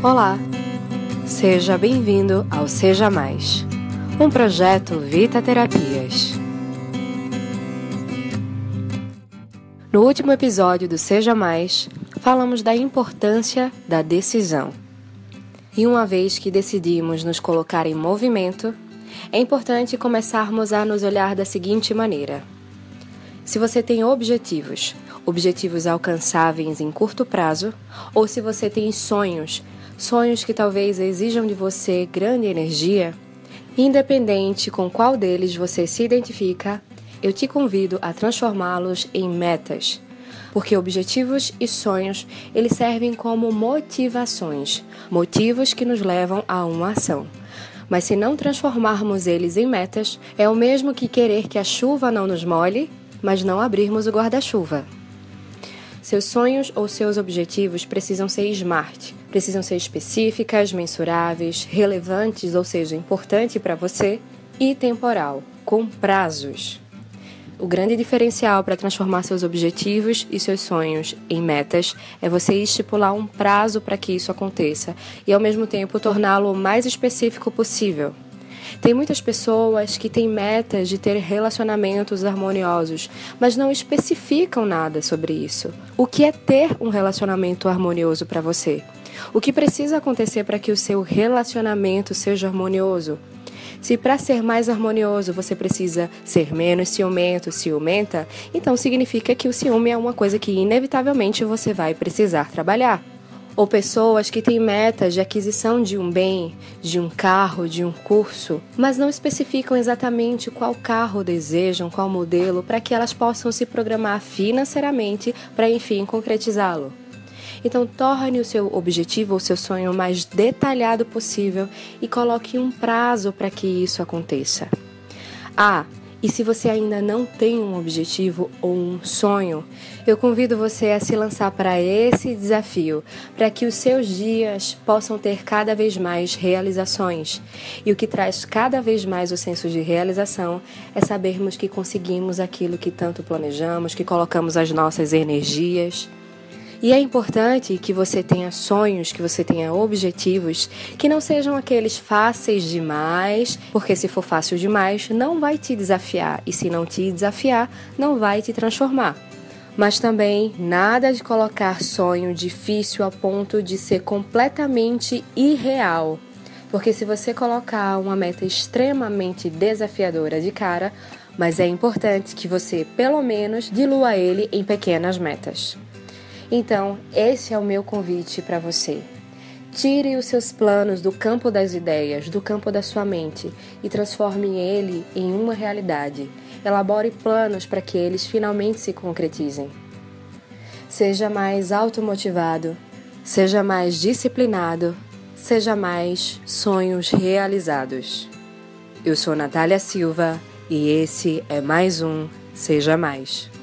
Olá, seja bem-vindo ao Seja Mais, um projeto Vita Terapias. No último episódio do Seja Mais, falamos da importância da decisão. E uma vez que decidimos nos colocar em movimento, é importante começarmos a nos olhar da seguinte maneira: se você tem objetivos, objetivos alcançáveis em curto prazo, ou se você tem sonhos, sonhos que talvez exijam de você grande energia, independente com qual deles você se identifica, eu te convido a transformá-los em metas. Porque objetivos e sonhos, eles servem como motivações, motivos que nos levam a uma ação. Mas se não transformarmos eles em metas, é o mesmo que querer que a chuva não nos molhe, mas não abrirmos o guarda-chuva. Seus sonhos ou seus objetivos precisam ser smart, precisam ser específicas, mensuráveis, relevantes, ou seja, importante para você, e temporal, com prazos. O grande diferencial para transformar seus objetivos e seus sonhos em metas é você estipular um prazo para que isso aconteça e, ao mesmo tempo, torná-lo o mais específico possível. Tem muitas pessoas que têm metas de ter relacionamentos harmoniosos, mas não especificam nada sobre isso. O que é ter um relacionamento harmonioso para você? O que precisa acontecer para que o seu relacionamento seja harmonioso? Se para ser mais harmonioso você precisa ser menos ciumento, ciumenta, então significa que o ciúme é uma coisa que inevitavelmente você vai precisar trabalhar ou pessoas que têm metas de aquisição de um bem, de um carro, de um curso, mas não especificam exatamente qual carro desejam, qual modelo, para que elas possam se programar financeiramente para enfim concretizá-lo. Então, torne o seu objetivo ou seu sonho mais detalhado possível e coloque um prazo para que isso aconteça. Ah, e se você ainda não tem um objetivo ou um sonho, eu convido você a se lançar para esse desafio, para que os seus dias possam ter cada vez mais realizações. E o que traz cada vez mais o senso de realização é sabermos que conseguimos aquilo que tanto planejamos, que colocamos as nossas energias. E é importante que você tenha sonhos, que você tenha objetivos que não sejam aqueles fáceis demais, porque se for fácil demais, não vai te desafiar, e se não te desafiar, não vai te transformar. Mas também nada de colocar sonho difícil a ponto de ser completamente irreal. Porque se você colocar uma meta extremamente desafiadora de cara, mas é importante que você, pelo menos, dilua ele em pequenas metas. Então, esse é o meu convite para você. Tire os seus planos do campo das ideias, do campo da sua mente e transforme ele em uma realidade. Elabore planos para que eles finalmente se concretizem. Seja mais automotivado, seja mais disciplinado, seja mais sonhos realizados. Eu sou Natália Silva e esse é mais um Seja Mais.